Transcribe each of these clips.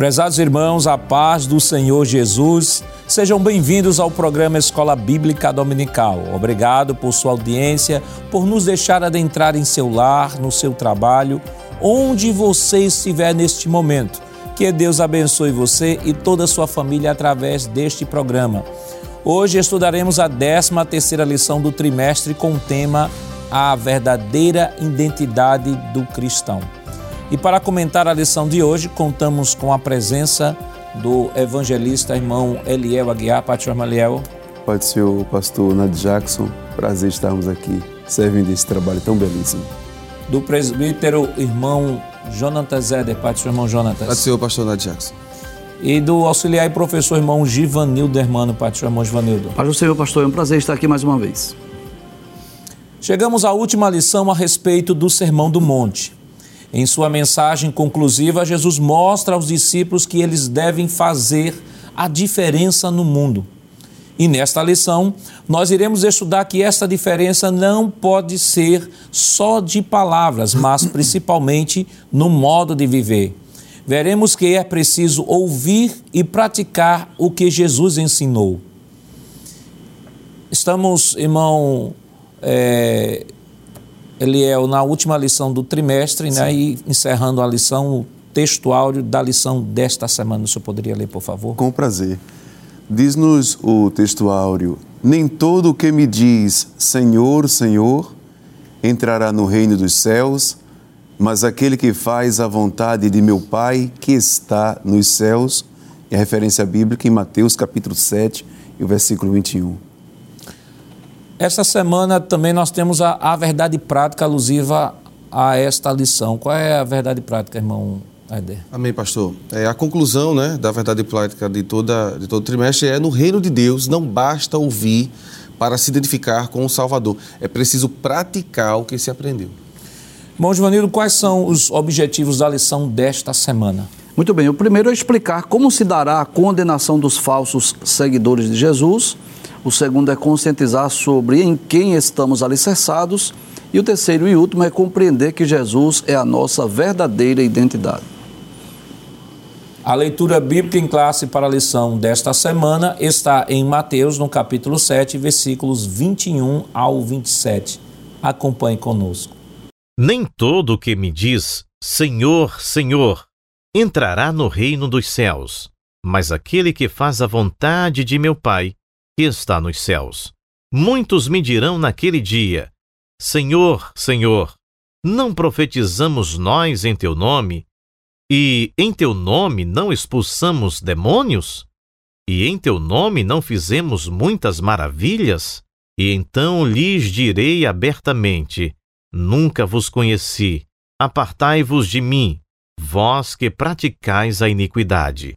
Prezados irmãos, a paz do Senhor Jesus, sejam bem-vindos ao programa Escola Bíblica Dominical. Obrigado por sua audiência, por nos deixar adentrar em seu lar, no seu trabalho, onde você estiver neste momento. Que Deus abençoe você e toda a sua família através deste programa. Hoje estudaremos a 13 terceira lição do trimestre com o tema A verdadeira identidade do cristão. E para comentar a lição de hoje, contamos com a presença do evangelista irmão Eliel Aguiar. Pai irmão Eliel. Pode ser o pastor Nad Jackson. Prazer estarmos aqui servindo esse trabalho tão belíssimo. Do presbítero irmão Jonathan Zeder. Pai do irmão Jonathan. Pode ser o pastor Nad Jackson. E do auxiliar e professor irmão Givanildo Hermano. Pai do irmão Givanildo. Pai do Senhor, pastor. É um prazer estar aqui mais uma vez. Chegamos à última lição a respeito do Sermão do Monte. Em sua mensagem conclusiva, Jesus mostra aos discípulos que eles devem fazer a diferença no mundo. E nesta lição, nós iremos estudar que esta diferença não pode ser só de palavras, mas principalmente no modo de viver. Veremos que é preciso ouvir e praticar o que Jesus ensinou. Estamos, irmão, é, ele é na última lição do trimestre, né? E encerrando a lição, o texto áudio da lição desta semana. O senhor poderia ler, por favor? Com prazer. Diz-nos o texto áureo: Nem todo o que me diz Senhor, Senhor entrará no reino dos céus, mas aquele que faz a vontade de meu Pai que está nos céus. É a referência bíblica em Mateus capítulo 7 e o versículo 21. Esta semana também nós temos a, a verdade prática alusiva a esta lição. Qual é a verdade prática, irmão Aider? Amém, pastor. É, a conclusão né, da verdade prática de, toda, de todo trimestre é no reino de Deus não basta ouvir para se identificar com o Salvador. É preciso praticar o que se aprendeu. Bom, Giovanildo, quais são os objetivos da lição desta semana? Muito bem, o primeiro é explicar como se dará a condenação dos falsos seguidores de Jesus o segundo é conscientizar sobre em quem estamos alicerçados. E o terceiro e último é compreender que Jesus é a nossa verdadeira identidade. A leitura bíblica em classe para a lição desta semana está em Mateus, no capítulo 7, versículos 21 ao 27. Acompanhe conosco. Nem todo o que me diz Senhor, Senhor entrará no reino dos céus, mas aquele que faz a vontade de meu Pai que está nos céus. Muitos me dirão naquele dia: Senhor, Senhor, não profetizamos nós em teu nome? E em teu nome não expulsamos demônios? E em teu nome não fizemos muitas maravilhas? E então lhes direi abertamente: Nunca vos conheci. Apartai-vos de mim, vós que praticais a iniquidade.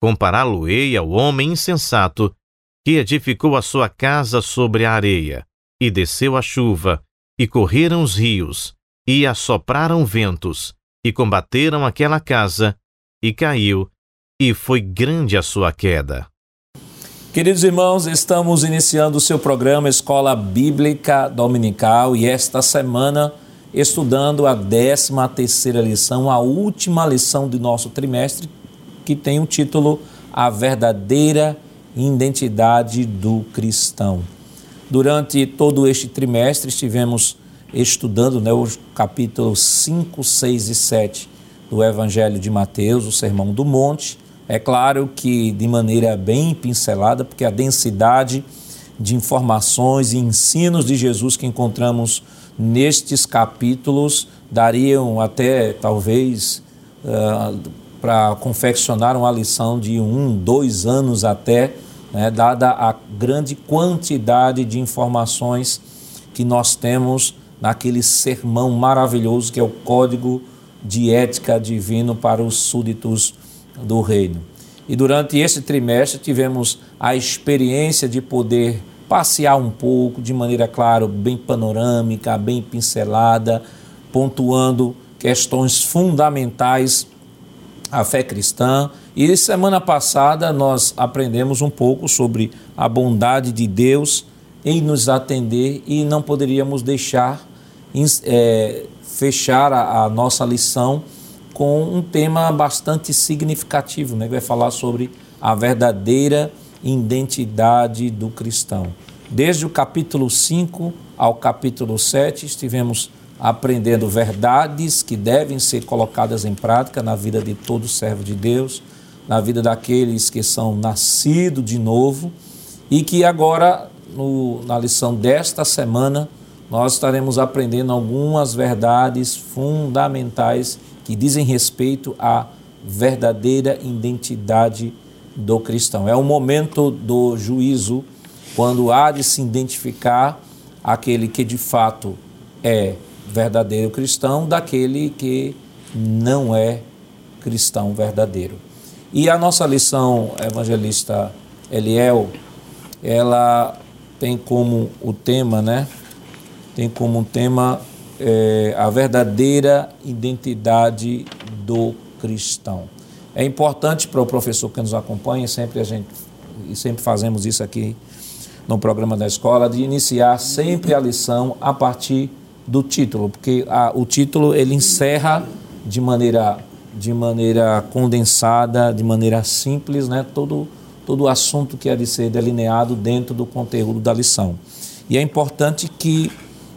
Compará-lo-ei ao homem insensato que edificou a sua casa sobre a areia, e desceu a chuva, e correram os rios, e assopraram ventos, e combateram aquela casa, e caiu, e foi grande a sua queda. Queridos irmãos, estamos iniciando o seu programa Escola Bíblica Dominical e esta semana estudando a 13 terceira lição, a última lição do nosso trimestre, que tem o título A Verdadeira Identidade do Cristão. Durante todo este trimestre estivemos estudando né, os capítulos 5, 6 e 7 do Evangelho de Mateus, o Sermão do Monte. É claro que de maneira bem pincelada, porque a densidade de informações e ensinos de Jesus que encontramos nestes capítulos dariam até talvez uh, para confeccionar uma lição de um, dois anos até, né, dada a grande quantidade de informações que nós temos naquele sermão maravilhoso que é o Código de Ética Divino para os súditos do Reino. E durante esse trimestre tivemos a experiência de poder passear um pouco, de maneira, claro, bem panorâmica, bem pincelada, pontuando questões fundamentais à fé cristã. E semana passada nós aprendemos um pouco sobre a bondade de Deus em nos atender e não poderíamos deixar é, fechar a, a nossa lição com um tema bastante significativo, né? vai falar sobre a verdadeira identidade do cristão. Desde o capítulo 5 ao capítulo 7, estivemos aprendendo verdades que devem ser colocadas em prática na vida de todo servo de Deus, na vida daqueles que são nascidos de novo e que agora, no, na lição desta semana, nós estaremos aprendendo algumas verdades fundamentais que dizem respeito à verdadeira identidade do cristão. É o momento do juízo, quando há de se identificar aquele que de fato é verdadeiro cristão daquele que não é cristão verdadeiro. E a nossa lição evangelista Eliel, ela tem como o tema, né? Tem como tema é, a verdadeira identidade do cristão. É importante para o professor que nos acompanha, sempre a gente e sempre fazemos isso aqui no programa da escola, de iniciar sempre a lição a partir do título, porque a, o título ele encerra de maneira de maneira condensada, de maneira simples, né, todo todo o assunto que é de ser delineado dentro do conteúdo da lição. E é importante que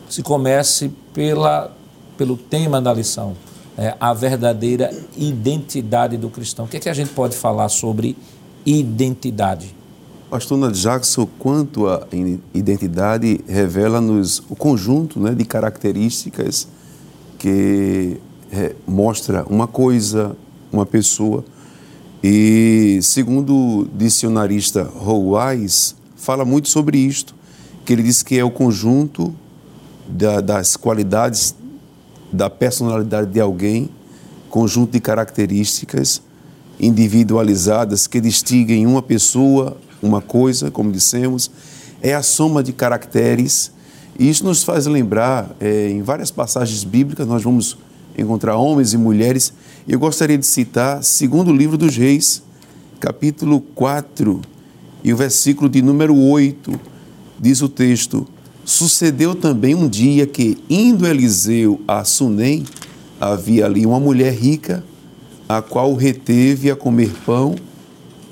se comece pela, pelo tema da lição, é, a verdadeira identidade do cristão. O que, é que a gente pode falar sobre identidade? Pastor Jackson, quanto à identidade, revela-nos o conjunto né, de características que é, mostra uma coisa, uma pessoa. E, segundo o dicionarista Rouais, fala muito sobre isto, que ele diz que é o conjunto da, das qualidades da personalidade de alguém, conjunto de características individualizadas que distinguem uma pessoa, uma coisa, como dissemos, é a soma de caracteres. E isso nos faz lembrar, é, em várias passagens bíblicas, nós vamos encontrar homens e mulheres. Eu gostaria de citar, segundo o livro dos Reis, capítulo 4, e o versículo de número 8, diz o texto: Sucedeu também um dia que, indo Eliseu a Sunem, havia ali uma mulher rica, a qual reteve a comer pão,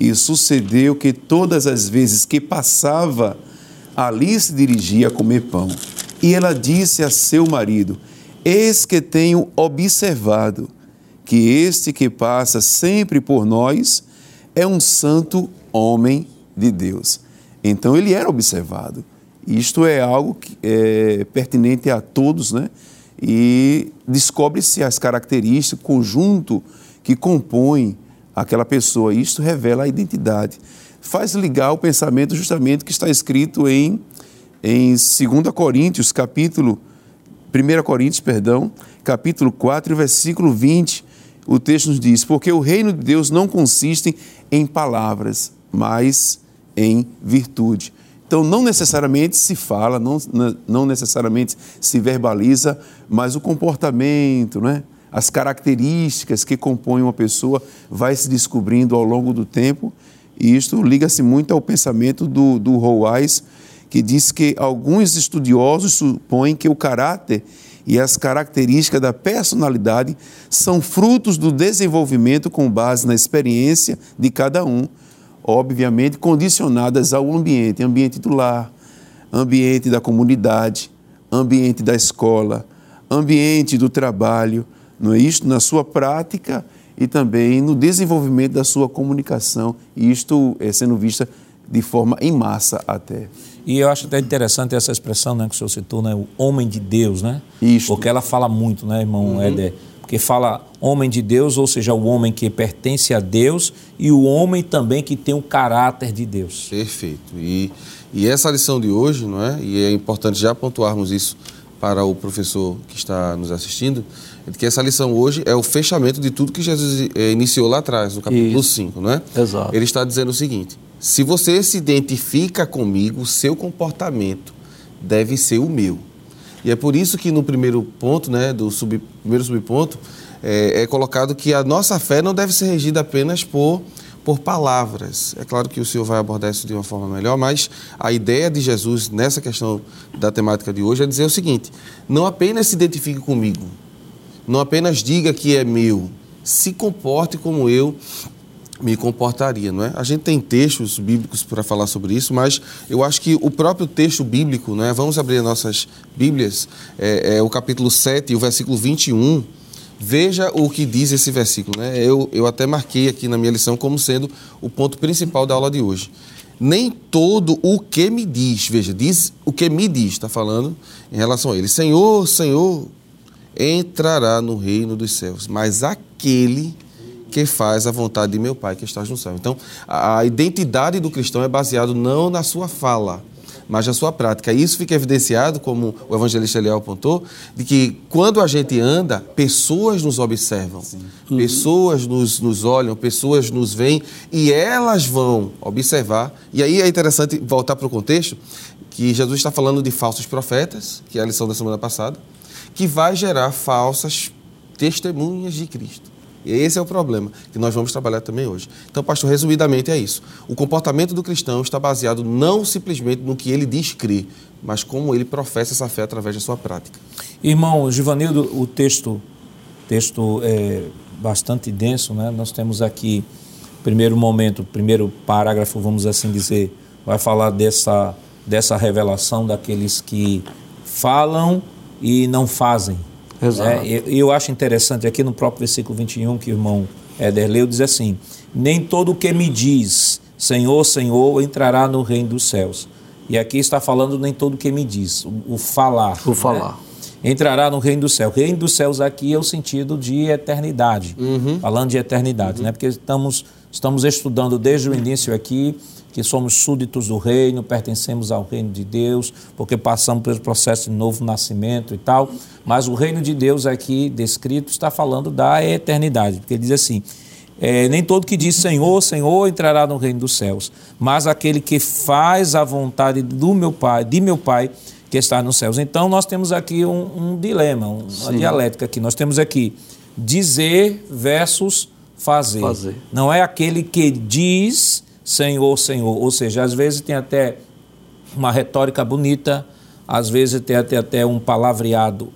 e sucedeu que todas as vezes que passava, ali se dirigia a comer pão. E ela disse a seu marido: Eis que tenho observado que este que passa sempre por nós é um santo homem de Deus. Então ele era observado. Isto é algo que é pertinente a todos, né? E descobre-se as características, o conjunto que compõe aquela pessoa. Isto revela a identidade. Faz ligar o pensamento justamente que está escrito em, em 2 Coríntios, capítulo 1 Coríntios, perdão, capítulo 4, versículo 20. O texto nos diz: Porque o reino de Deus não consiste em palavras, mas em virtude. Então, não necessariamente se fala, não, não necessariamente se verbaliza, mas o comportamento, né? As características que compõem uma pessoa vai se descobrindo ao longo do tempo. E isto liga-se muito ao pensamento do, do que diz que alguns estudiosos supõem que o caráter e as características da personalidade são frutos do desenvolvimento com base na experiência de cada um obviamente condicionadas ao ambiente, ambiente do lar, ambiente da comunidade, ambiente da escola, ambiente do trabalho, não é isto? Na sua prática e também no desenvolvimento da sua comunicação, e isto é sendo vista de forma em massa até. E eu acho até interessante essa expressão né, que o senhor citou, né, o homem de Deus, né? Isto. Porque ela fala muito, né, irmão uhum. Éder? porque fala homem de Deus, ou seja, o homem que pertence a Deus e o homem também que tem o caráter de Deus. Perfeito. E, e essa lição de hoje, não é? E é importante já pontuarmos isso para o professor que está nos assistindo, que essa lição hoje é o fechamento de tudo que Jesus eh, iniciou lá atrás, no capítulo Isso. 5, não é? Exato. Ele está dizendo o seguinte: se você se identifica comigo, seu comportamento deve ser o meu. E é por isso que no primeiro ponto, né, do sub, primeiro subponto, é, é colocado que a nossa fé não deve ser regida apenas por por palavras. É claro que o senhor vai abordar isso de uma forma melhor, mas a ideia de Jesus nessa questão da temática de hoje é dizer o seguinte: não apenas se identifique comigo, não apenas diga que é meu, se comporte como eu me comportaria, não é? A gente tem textos bíblicos para falar sobre isso, mas eu acho que o próprio texto bíblico, não é? Vamos abrir nossas Bíblias, é, é o capítulo 7 e o versículo 21. Veja o que diz esse versículo, né? Eu, eu até marquei aqui na minha lição como sendo o ponto principal da aula de hoje. Nem todo o que me diz, veja, diz o que me diz, está falando em relação a ele. Senhor, Senhor, entrará no reino dos céus, mas aquele que faz a vontade de meu Pai que está no céu. Então, a identidade do cristão é baseado não na sua fala, mas na sua prática. E isso fica evidenciado, como o evangelista Eliel apontou, de que quando a gente anda, pessoas nos observam, pessoas nos, nos olham, pessoas nos veem e elas vão observar. E aí é interessante voltar para o contexto, que Jesus está falando de falsos profetas, que é a lição da semana passada, que vai gerar falsas testemunhas de Cristo. E esse é o problema que nós vamos trabalhar também hoje. Então, pastor, resumidamente é isso. O comportamento do cristão está baseado não simplesmente no que ele diz crer, mas como ele professa essa fé através da sua prática. Irmão Givanildo, o texto, texto é bastante denso, né? Nós temos aqui, primeiro momento, primeiro parágrafo, vamos assim dizer, vai falar dessa, dessa revelação daqueles que falam e não fazem. Exato. É, eu, eu acho interessante aqui no próprio versículo 21 que o irmão Éder leu, diz assim: Nem todo o que me diz Senhor, Senhor entrará no reino dos céus. E aqui está falando nem todo o que me diz, o, o falar. O falar. Entrará no reino dos céus. Reino dos céus aqui é o sentido de eternidade. Falando de eternidade, né? Porque estamos, estamos estudando desde o início aqui que somos súditos do reino, pertencemos ao reino de Deus, porque passamos pelo processo de novo nascimento e tal. Mas o reino de Deus aqui descrito está falando da eternidade, porque ele diz assim: é, nem todo que diz Senhor, Senhor entrará no reino dos céus, mas aquele que faz a vontade do meu Pai, de meu Pai que está nos céus. Então nós temos aqui um, um dilema, um- uma dialética aqui. Nós temos aqui dizer versus fazer. Fazer. Não é aquele que diz Senhor, Senhor. Ou seja, às vezes tem até uma retórica bonita, às vezes tem até, até um palavreado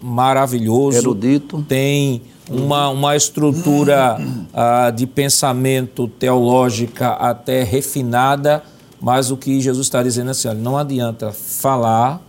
maravilhoso Erudito. tem uma, uma estrutura ah, de pensamento teológica até refinada, mas o que Jesus está dizendo é assim, olha, não adianta falar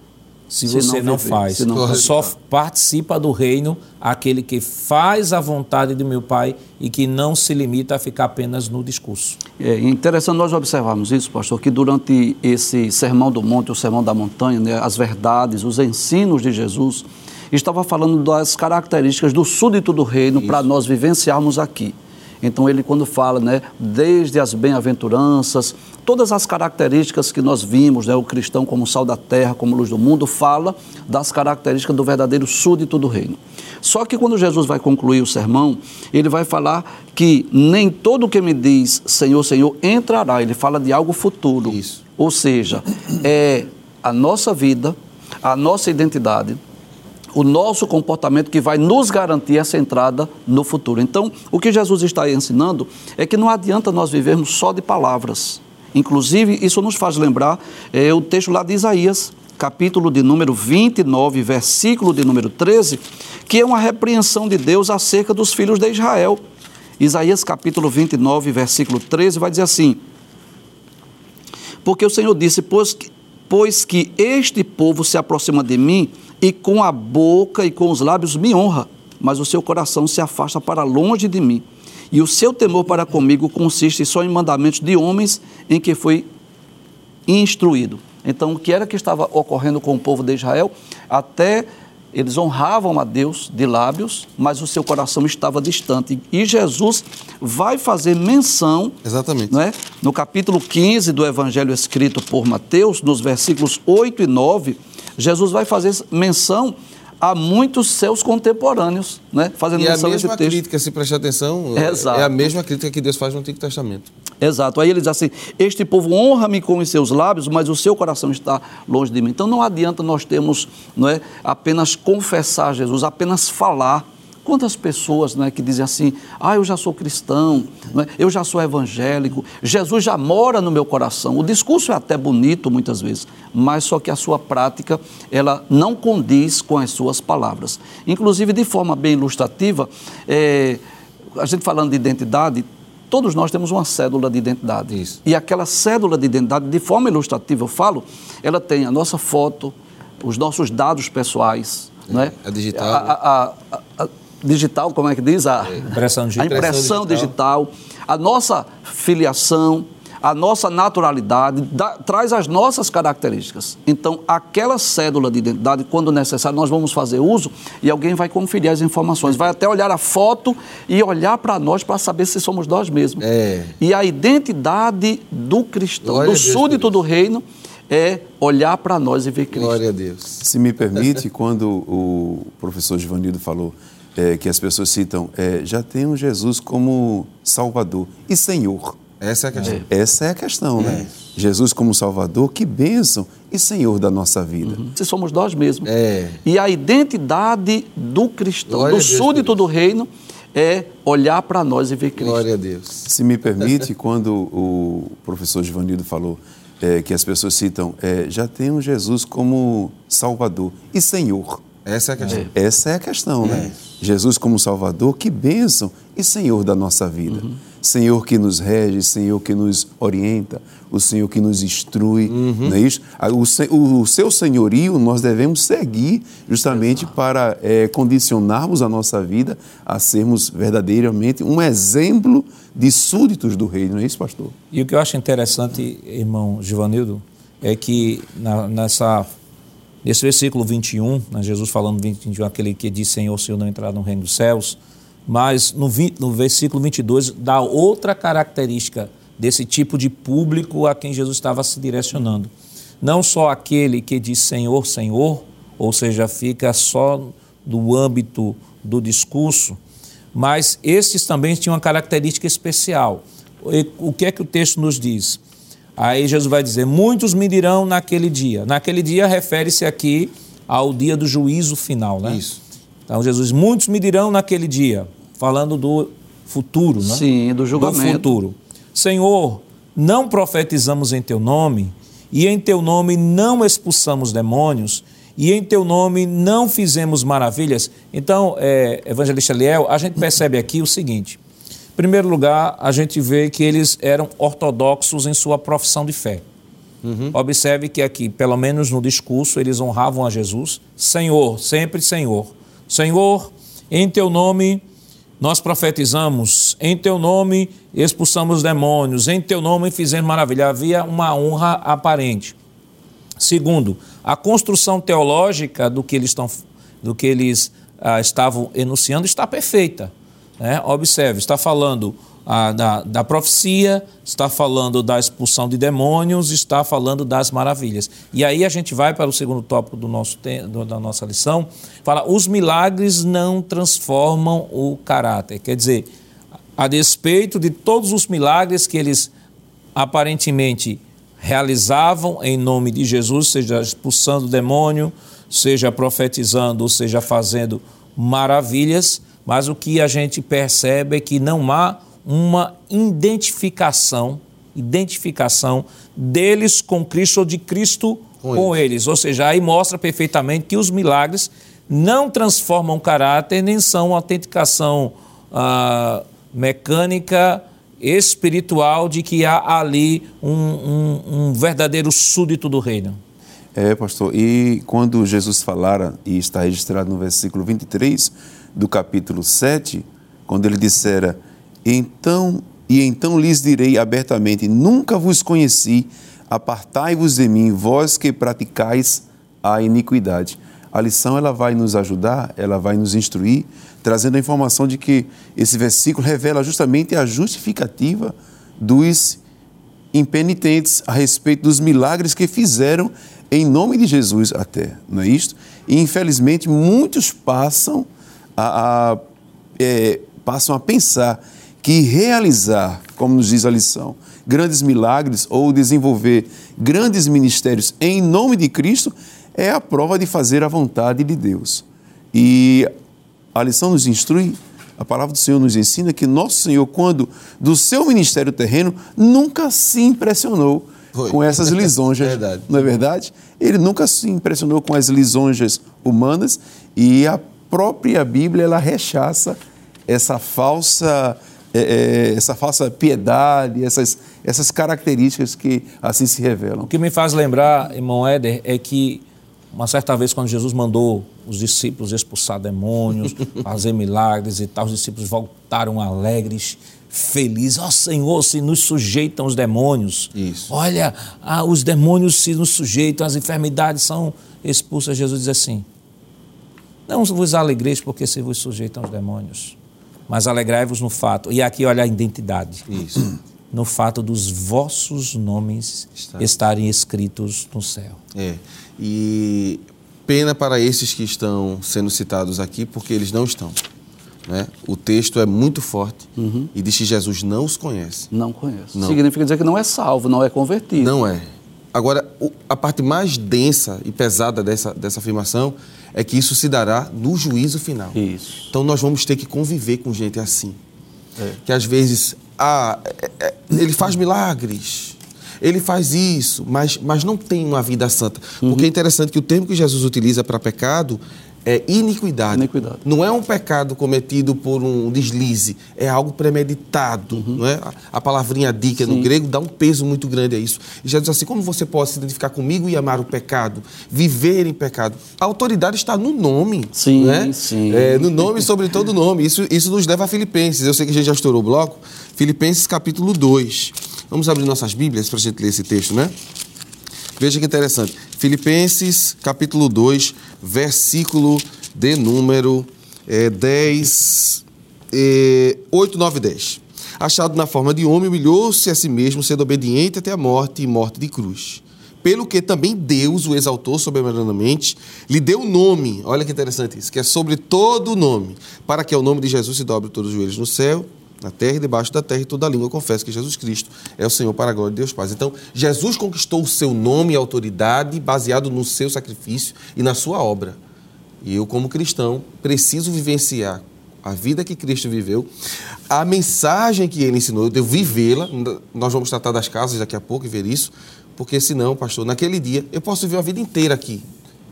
se, você não não, faz. se não Só participa do reino aquele que faz a vontade do meu Pai e que não se limita a ficar apenas no discurso. É interessante nós observarmos isso, pastor, que durante esse sermão do monte, o sermão da montanha, né, as verdades, os ensinos de Jesus, estava falando das características do súdito do reino para nós vivenciarmos aqui. Então ele quando fala, né, desde as bem-aventuranças, todas as características que nós vimos, né, o cristão como sal da terra, como luz do mundo, fala das características do verdadeiro súdito do reino. Só que quando Jesus vai concluir o sermão, ele vai falar que nem todo que me diz Senhor, Senhor entrará. Ele fala de algo futuro. Isso. Ou seja, é a nossa vida, a nossa identidade, o nosso comportamento que vai nos garantir essa entrada no futuro. Então, o que Jesus está ensinando é que não adianta nós vivermos só de palavras. Inclusive, isso nos faz lembrar é, o texto lá de Isaías, capítulo de número 29, versículo de número 13, que é uma repreensão de Deus acerca dos filhos de Israel. Isaías capítulo 29, versículo 13, vai dizer assim: porque o Senhor disse: pois que, pois que este povo se aproxima de mim e com a boca e com os lábios me honra, mas o seu coração se afasta para longe de mim. E o seu temor para comigo consiste só em mandamentos de homens em que foi instruído. Então, o que era que estava ocorrendo com o povo de Israel? Até eles honravam a Deus de lábios, mas o seu coração estava distante. E Jesus vai fazer menção Exatamente. não é? No capítulo 15 do Evangelho escrito por Mateus, nos versículos 8 e 9, Jesus vai fazer menção a muitos seus contemporâneos, né? fazendo E a menção a mesma texto. crítica, se prestar atenção, Exato. é a mesma crítica que Deus faz no Antigo Testamento. Exato. Aí ele diz assim: Este povo honra-me com os seus lábios, mas o seu coração está longe de mim. Então não adianta nós termos não é, apenas confessar Jesus, apenas falar. Quantas pessoas não é, que dizem assim: Ah, eu já sou cristão, não é, eu já sou evangélico, Jesus já mora no meu coração. O discurso é até bonito muitas vezes, mas só que a sua prática ela não condiz com as suas palavras. Inclusive, de forma bem ilustrativa, é, a gente falando de identidade, todos nós temos uma cédula de identidade. Isso. E aquela cédula de identidade, de forma ilustrativa, eu falo, ela tem a nossa foto, os nossos dados pessoais, né? a digital, A, a- a- a- digital, como é que diz? A Impressão digital. A impressão digital, a nossa filiação, a nossa naturalidade, dá- traz as nossas características. Então, aquela cédula de identidade, quando necessário, nós vamos fazer uso e alguém vai conferir as informações. Vai até olhar a foto e olhar para nós para saber se somos nós mesmos. É. E a identidade do cristão, Glória do súdito do reino, é olhar para nós e ver Cristo. Glória a Deus. Se me permite, quando o professor Givanildo falou eh, que as pessoas citam, eh, já tem Jesus como Salvador e Senhor. Essa é a questão. Essa é a questão, né? Jesus como Salvador, que bênção e Senhor da nossa vida. Se somos nós mesmos. É. E a identidade do cristão, Glória do súdito do reino, é olhar para nós e ver Cristo. Glória a Deus. Se me permite, quando o professor Givanildo falou eh, que as pessoas citam, já tem um Jesus como Salvador e Senhor. Essa é a questão. Essa é a questão, né? Jesus como Salvador, que bênção e Senhor da nossa vida. Uhum. Senhor que nos rege, Senhor que nos orienta, o Senhor que nos instrui, Uhum. não é isso? O, o seu senhorio nós devemos seguir justamente para eh, condicionarmos a nossa vida a sermos verdadeiramente um exemplo de súditos do reino, não é isso, pastor? E o que eu acho interessante, irmão Givanildo, é que na- nessa, nesse versículo 21, né, Jesus falando 21, aquele que diz Senhor, Senhor não entrar no reino dos céus, mas no, 20 no versículo 22 dá outra característica desse tipo de público a quem Jesus estava se direcionando. Não só aquele que diz Senhor, Senhor, ou seja, fica só do âmbito do discurso, mas estes também tinham uma característica especial. O que é que o texto nos diz? Aí Jesus vai dizer: Muitos me dirão naquele dia. Naquele dia refere-se aqui ao dia do juízo final, né? Isso. Então Jesus, muitos me dirão naquele dia, falando do futuro, né? Sim, do julgamento. Do futuro. Senhor, não profetizamos em teu nome, e em teu nome não expulsamos demônios, e em teu nome não fizemos maravilhas. Então, é, evangelista Liel, a gente percebe aqui o seguinte: em primeiro lugar, a gente vê que eles eram ortodoxos em sua profissão de fé. Observe que aqui, pelo menos no discurso, eles honravam a Jesus. Senhor, sempre Senhor. Senhor, em teu nome nós profetizamos, em teu nome expulsamos demônios, em teu nome fizemos maravilha. Havia uma honra aparente. Segundo, a construção teológica do que eles, estão, do que eles ah, estavam enunciando está perfeita. Né? Observe, está falando ah, da, da profecia, está falando da expulsão de demônios, está falando das maravilhas. E aí a gente vai para o segundo tópico do nosso, da nossa lição, fala, os milagres não transformam o caráter. Quer dizer, a despeito de todos os milagres que eles aparentemente realizavam em nome de Jesus, seja expulsando o demônio, seja profetizando, seja fazendo maravilhas, mas o que a gente percebe é que não há uma identificação, identificação deles com Cristo ou de Cristo Com com, eles. Ou seja, aí mostra perfeitamente que os milagres não transformam caráter, nem são uma autenticação ah, mecânica, espiritual, de que há ali um, um- um verdadeiro súdito do reino. É, pastor. E quando Jesus falara, e está registrado no versículo 23 do capítulo 7, quando ele dissera: Então, e então lhes direi abertamente: Nunca vos conheci, apartai-vos de mim, vós que praticais a iniquidade. A lição ela vai nos ajudar, ela vai nos instruir, trazendo a informação de que esse versículo revela justamente a justificativa dos impenitentes a respeito dos milagres que fizeram em nome de Jesus até, não é isto? E infelizmente muitos passam a, a é, passam a pensar que realizar, como nos diz a lição, grandes milagres ou desenvolver grandes ministérios em nome de Cristo é a prova de fazer a vontade de Deus. E a lição nos instrui, a palavra do Senhor nos ensina que nosso Senhor, quando do seu ministério terreno, nunca se impressionou Foi. com essas lisonjas. não é verdade? Ele nunca se impressionou com as lisonjas humanas e a própria Bíblia ela rechaça essa falsa é, é, essa falsa piedade, essas, essas características que assim se revelam. O que me faz lembrar, irmão Éder, é que uma certa vez, quando Jesus mandou os discípulos expulsar demônios, fazer milagres e tal, os discípulos voltaram alegres, felizes. Ó oh, Senhor, se nos sujeitam os demônios. Isso. Olha, ah, os demônios se nos sujeitam, as enfermidades são expulsas. Jesus diz assim: Não vos alegreis porque se vos sujeitam os demônios mas alegrai-vos no fato. E aqui olha a identidade. Isso. No fato dos vossos nomes Está. estarem escritos no céu. É. E pena para esses que estão sendo citados aqui, porque eles não estão. Né? O texto é muito forte uhum. e diz que Jesus não os conhece. Não conhece. Não. Significa dizer que não é salvo, não é convertido. Não é. Agora, a parte mais densa e pesada dessa, dessa afirmação é que isso se dará no juízo final. Isso. Então nós vamos ter que conviver com gente assim. É. Que às vezes, ah, é, é, ele faz milagres, ele faz isso, mas, mas não tem uma vida santa. Uhum. Porque é interessante que o termo que Jesus utiliza para pecado é iniquidade. iniquidade. Não é um pecado cometido por um deslize, é algo premeditado. Uhum. Não é? A palavrinha dica no grego dá um peso muito grande a isso. E Jesus diz assim: como você pode se identificar comigo e amar o pecado, viver em pecado? A autoridade está no nome. Sim, né? sim. É, no nome sobre todo o nome. Isso, isso nos leva a Filipenses. Eu sei que a gente já estourou o bloco. Filipenses capítulo 2. Vamos abrir nossas Bíblias para a gente ler esse texto, né? Veja que interessante. Filipenses, capítulo 2, versículo de número é, 10, é, 8, 9 e 10. Achado na forma de homem, humilhou-se a si mesmo, sendo obediente até a morte e morte de cruz. Pelo que também Deus o exaltou soberanamente, lhe deu nome, olha que interessante isso, que é sobre todo o nome, para que ao nome de Jesus se dobre todos os joelhos no céu na terra e debaixo da terra, e toda língua confessa que Jesus Cristo é o Senhor para a glória de Deus Pai. Então, Jesus conquistou o seu nome e autoridade baseado no seu sacrifício e na sua obra. E eu, como cristão, preciso vivenciar a vida que Cristo viveu, a mensagem que ele ensinou, eu devo vivê-la. Nós vamos tratar das casas daqui a pouco e ver isso, porque senão, pastor, naquele dia eu posso viver a vida inteira aqui,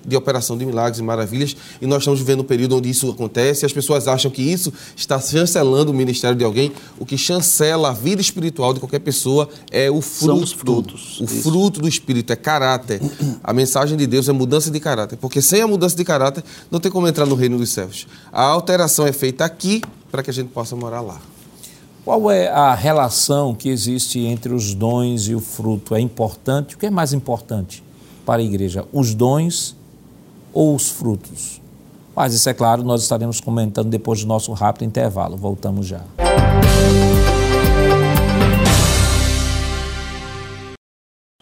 de operação de milagres e maravilhas, e nós estamos vivendo um período onde isso acontece, e as pessoas acham que isso está chancelando o ministério de alguém. O que chancela a vida espiritual de qualquer pessoa é o fruto. São os frutos. O isso. fruto do Espírito é caráter. A mensagem de Deus é mudança de caráter, porque sem a mudança de caráter não tem como entrar no reino dos céus. A alteração é feita aqui para que a gente possa morar lá. Qual é a relação que existe entre os dons e o fruto? É importante? O que é mais importante para a igreja? Os dons ou os frutos? Mas isso é claro, nós estaremos comentando depois do nosso rápido intervalo. Voltamos já.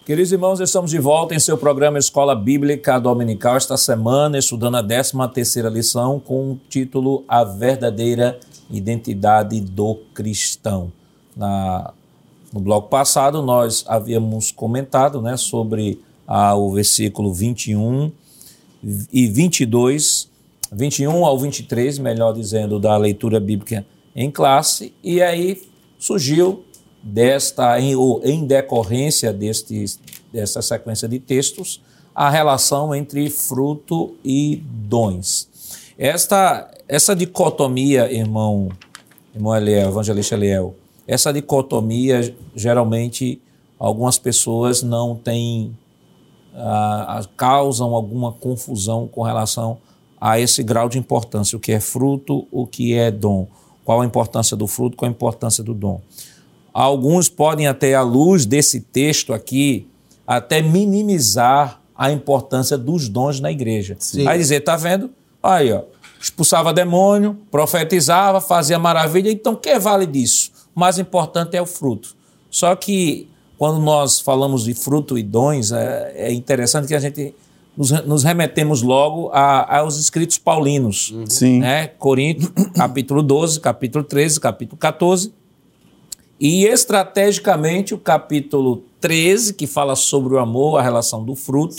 Queridos irmãos, estamos de volta em seu programa Escola Bíblica Dominical esta semana, estudando a 13 terceira lição com o título A Verdadeira Identidade do Cristão. Na, no bloco passado, nós havíamos comentado né, sobre o versículo 21 e 22, 21 ao 23, melhor dizendo, da leitura bíblica em classe, e aí surgiu desta, em, ou em decorrência deste, dessa sequência de textos, a relação entre fruto e dons. Esta, essa dicotomia, irmão, irmão Eliel, evangelista Eliel, essa dicotomia, geralmente, algumas pessoas não têm ah, causam alguma confusão com relação a esse grau de importância, o que é fruto, o que é dom, qual a importância do fruto, qual a importância do dom. Alguns podem até à luz desse texto aqui até minimizar a importância dos dons na igreja. Sim. Aí dizer, tá vendo? Aí, ó, expulsava demônio, profetizava, fazia maravilha, então o que vale disso? O mais importante é o fruto. Só que quando nós falamos de fruto e dons, é, é interessante que a gente nos, nos remetemos logo a, aos escritos paulinos. Sim. Né? Coríntios, capítulo 12, capítulo 13, capítulo 14. E estrategicamente o capítulo 13, que fala sobre o amor, a relação do fruto,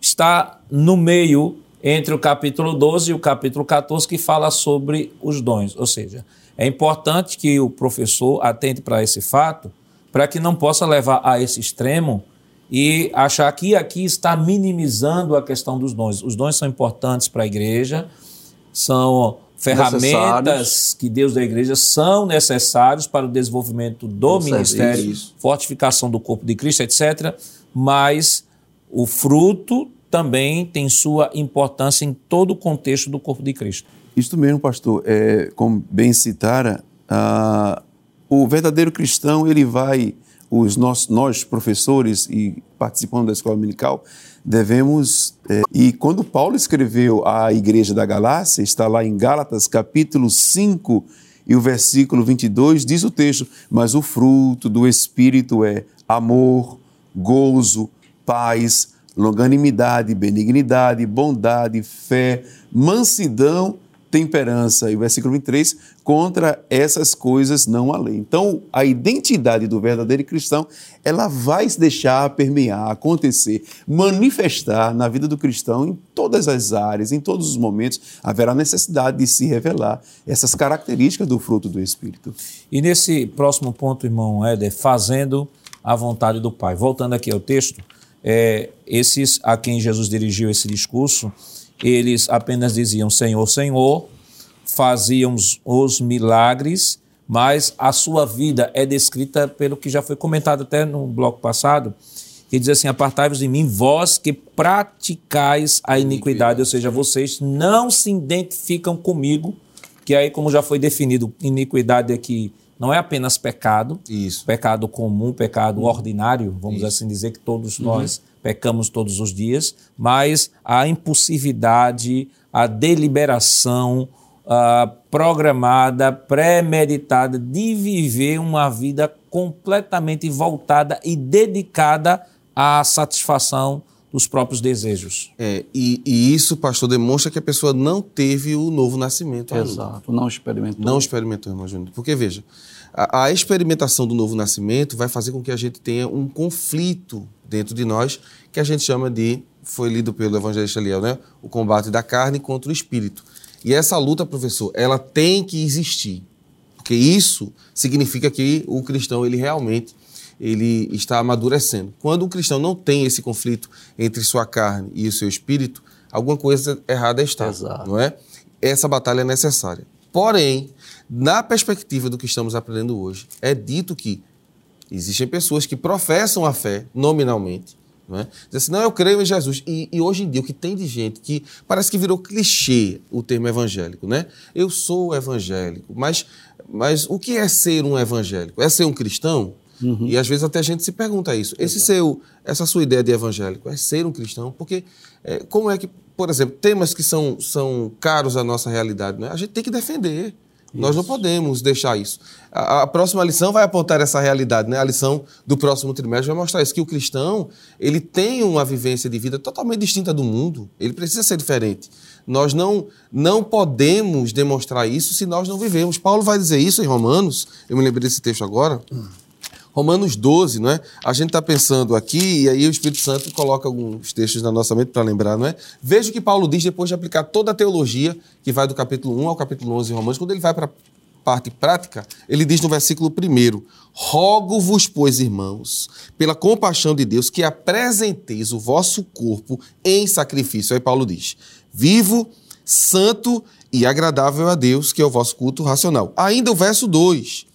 está no meio entre o capítulo 12 e o capítulo 14, que fala sobre os dons. Ou seja, é importante que o professor atente para esse fato, para que não possa levar a esse extremo e achar que aqui está minimizando a questão dos dons. Os dons são importantes para a igreja, são ferramentas que Deus da igreja são necessários para o desenvolvimento do Do ministério, fortificação do corpo de Cristo, etc. Mas o fruto também tem sua importância em todo o contexto do corpo de Cristo. Isto mesmo, pastor. É, como bem citara, ah, o verdadeiro cristão, ele vai, os nós, nós professores e participando da escola dominical, devemos. é, e quando Paulo escreveu à igreja da Galácia, está lá em Gálatas, capítulo 5 e o versículo 22, diz o texto: Mas o fruto do Espírito é amor, gozo, paz, longanimidade, benignidade, bondade, fé, mansidão, temperança. E o versículo 23, contra essas coisas não há lei. Então, a identidade do verdadeiro cristão, ela vai se deixar permear, acontecer, manifestar na vida do cristão em todas as áreas, em todos os momentos, haverá necessidade de se revelar essas características do fruto do Espírito. E nesse próximo ponto, irmão Éder, fazendo a vontade do Pai. Voltando aqui ao texto, é, esses a quem Jesus dirigiu esse discurso, eles apenas diziam Senhor, Senhor, faziam os, milagres, mas a sua vida é descrita pelo que já foi comentado até no bloco passado, que diz assim: Apartai-vos de mim, vós que praticais a iniquidade, ou seja, vocês não se identificam comigo, que aí, como já foi definido, iniquidade aqui não é apenas pecado, Isso. pecado comum, pecado ordinário, vamos assim dizer que todos nós pecamos todos os dias, mas a impulsividade, a deliberação ah, programada, premeditada de viver uma vida completamente voltada e dedicada à satisfação dos próprios desejos. É, e, e isso, pastor, demonstra que a pessoa não teve o novo nascimento ainda. Exato, não experimentou. Não experimentou, irmão Júnior. Porque, veja, a, a experimentação do novo nascimento vai fazer com que a gente tenha um conflito dentro de nós, que a gente chama de, foi lido pelo evangelista Liel, né? O combate da carne contra o espírito. E essa luta, professor, ela tem que existir. Porque isso significa que o cristão, ele realmente ele está amadurecendo. Quando o cristão não tem esse conflito entre sua carne e o seu espírito, alguma coisa errada está, Exato. não é? Essa batalha é necessária. Porém, na perspectiva do que estamos aprendendo hoje, é dito que existem pessoas que professam a fé nominalmente, não é? Diz assim, não, eu creio em Jesus. E, e hoje em dia, o que tem de gente que parece que virou clichê o termo evangélico, né? Eu sou evangélico, mas, mas o que é ser um evangélico? É ser um cristão? E às vezes até a gente se pergunta isso. Esse seu, essa sua ideia de evangélico é ser um cristão? Porque é, como é que, por exemplo, temas que são, são caros à nossa realidade, né? a gente tem que defender. Nós não podemos deixar isso. A, a próxima lição vai apontar essa realidade, né? A lição do próximo trimestre vai mostrar isso, que o cristão, ele tem uma vivência de vida totalmente distinta do mundo. Ele precisa ser diferente. Nós não, não podemos demonstrar isso se nós não vivemos. Paulo vai dizer isso em Romanos, eu me lembrei desse texto agora. Romanos 12, não é? A gente está pensando aqui, e aí o Espírito Santo coloca alguns textos na nossa mente para lembrar, não é? Veja o que Paulo diz depois de aplicar toda a teologia, que vai do capítulo 1 ao capítulo 11 de Romanos. Quando ele vai para a parte prática, ele diz no versículo 1: Rogo-vos, pois, irmãos, pela compaixão de Deus, que apresenteis o vosso corpo em sacrifício. Aí Paulo diz: vivo, santo e agradável a Deus, que é o vosso culto racional. Ainda o verso 2.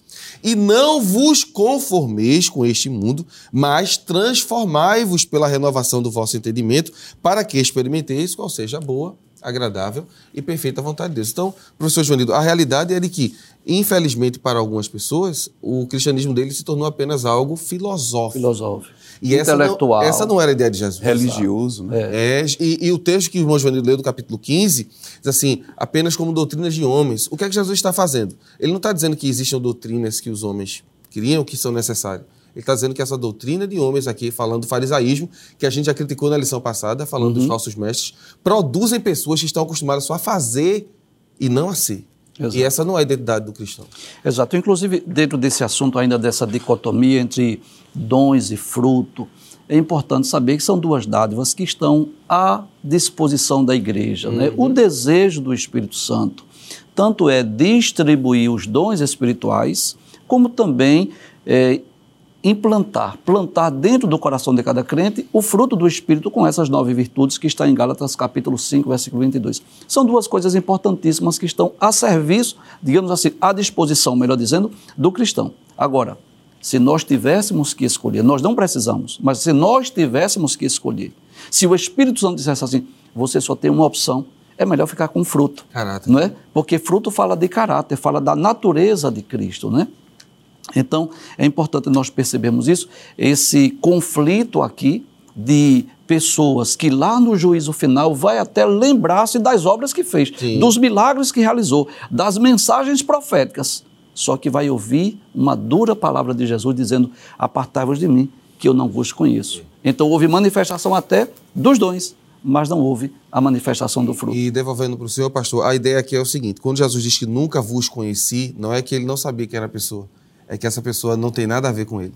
E não vos conformeis com este mundo, mas transformai-vos pela renovação do vosso entendimento, para que experimenteis qual seja a boa, agradável e perfeita vontade de Deus. Então, professor Joanildo, a realidade é de que, infelizmente para algumas pessoas, o cristianismo dele se tornou apenas algo filosófico. Filosófico. E essa não, intelectual. essa não era a ideia de Jesus. Religioso, né? É, e, e o texto que o irmão Joanildo leu do capítulo 15 diz assim, apenas como doutrinas de homens. O que é que Jesus está fazendo? Ele não está dizendo que existem doutrinas que os homens criam, que são necessárias. Ele está dizendo que essa doutrina de homens aqui, falando do farisaísmo, que a gente já criticou na lição passada, falando Uhum. dos falsos mestres, produzem pessoas que estão acostumadas só a fazer e não a ser. Exato. E essa não é a identidade do cristão. Exato. Inclusive, dentro desse assunto ainda dessa dicotomia entre dons e fruto, é importante saber que são duas dádivas que estão à disposição da igreja. Né? O desejo do Espírito Santo tanto é distribuir os dons espirituais, como também é, implantar, plantar dentro do coração de cada crente o fruto do Espírito com essas nove virtudes que está em Gálatas capítulo 5, versículo 22. São duas coisas importantíssimas que estão a serviço, digamos assim, à disposição, melhor dizendo, do cristão. Agora, se nós tivéssemos que escolher, nós não precisamos, mas se nós tivéssemos que escolher, se o Espírito Santo dissesse assim, você só tem uma opção, é melhor ficar com fruto. Caráter. Não é? Porque fruto fala de caráter, fala da natureza de Cristo, né? Então, é importante nós percebermos isso, esse conflito aqui de pessoas que lá no juízo final vai até lembrar-se das obras que fez, Sim. dos milagres que realizou, das mensagens proféticas, só que vai ouvir uma dura palavra de Jesus dizendo: Apartai-vos de mim, que eu não vos conheço. Então, houve manifestação até dos dons, mas não houve a manifestação do fruto. E devolvendo para o senhor, pastor, a ideia aqui é o seguinte: quando Jesus diz que nunca vos conheci, não é que ele não sabia quem era a pessoa, é que essa pessoa não tem nada a ver com ele.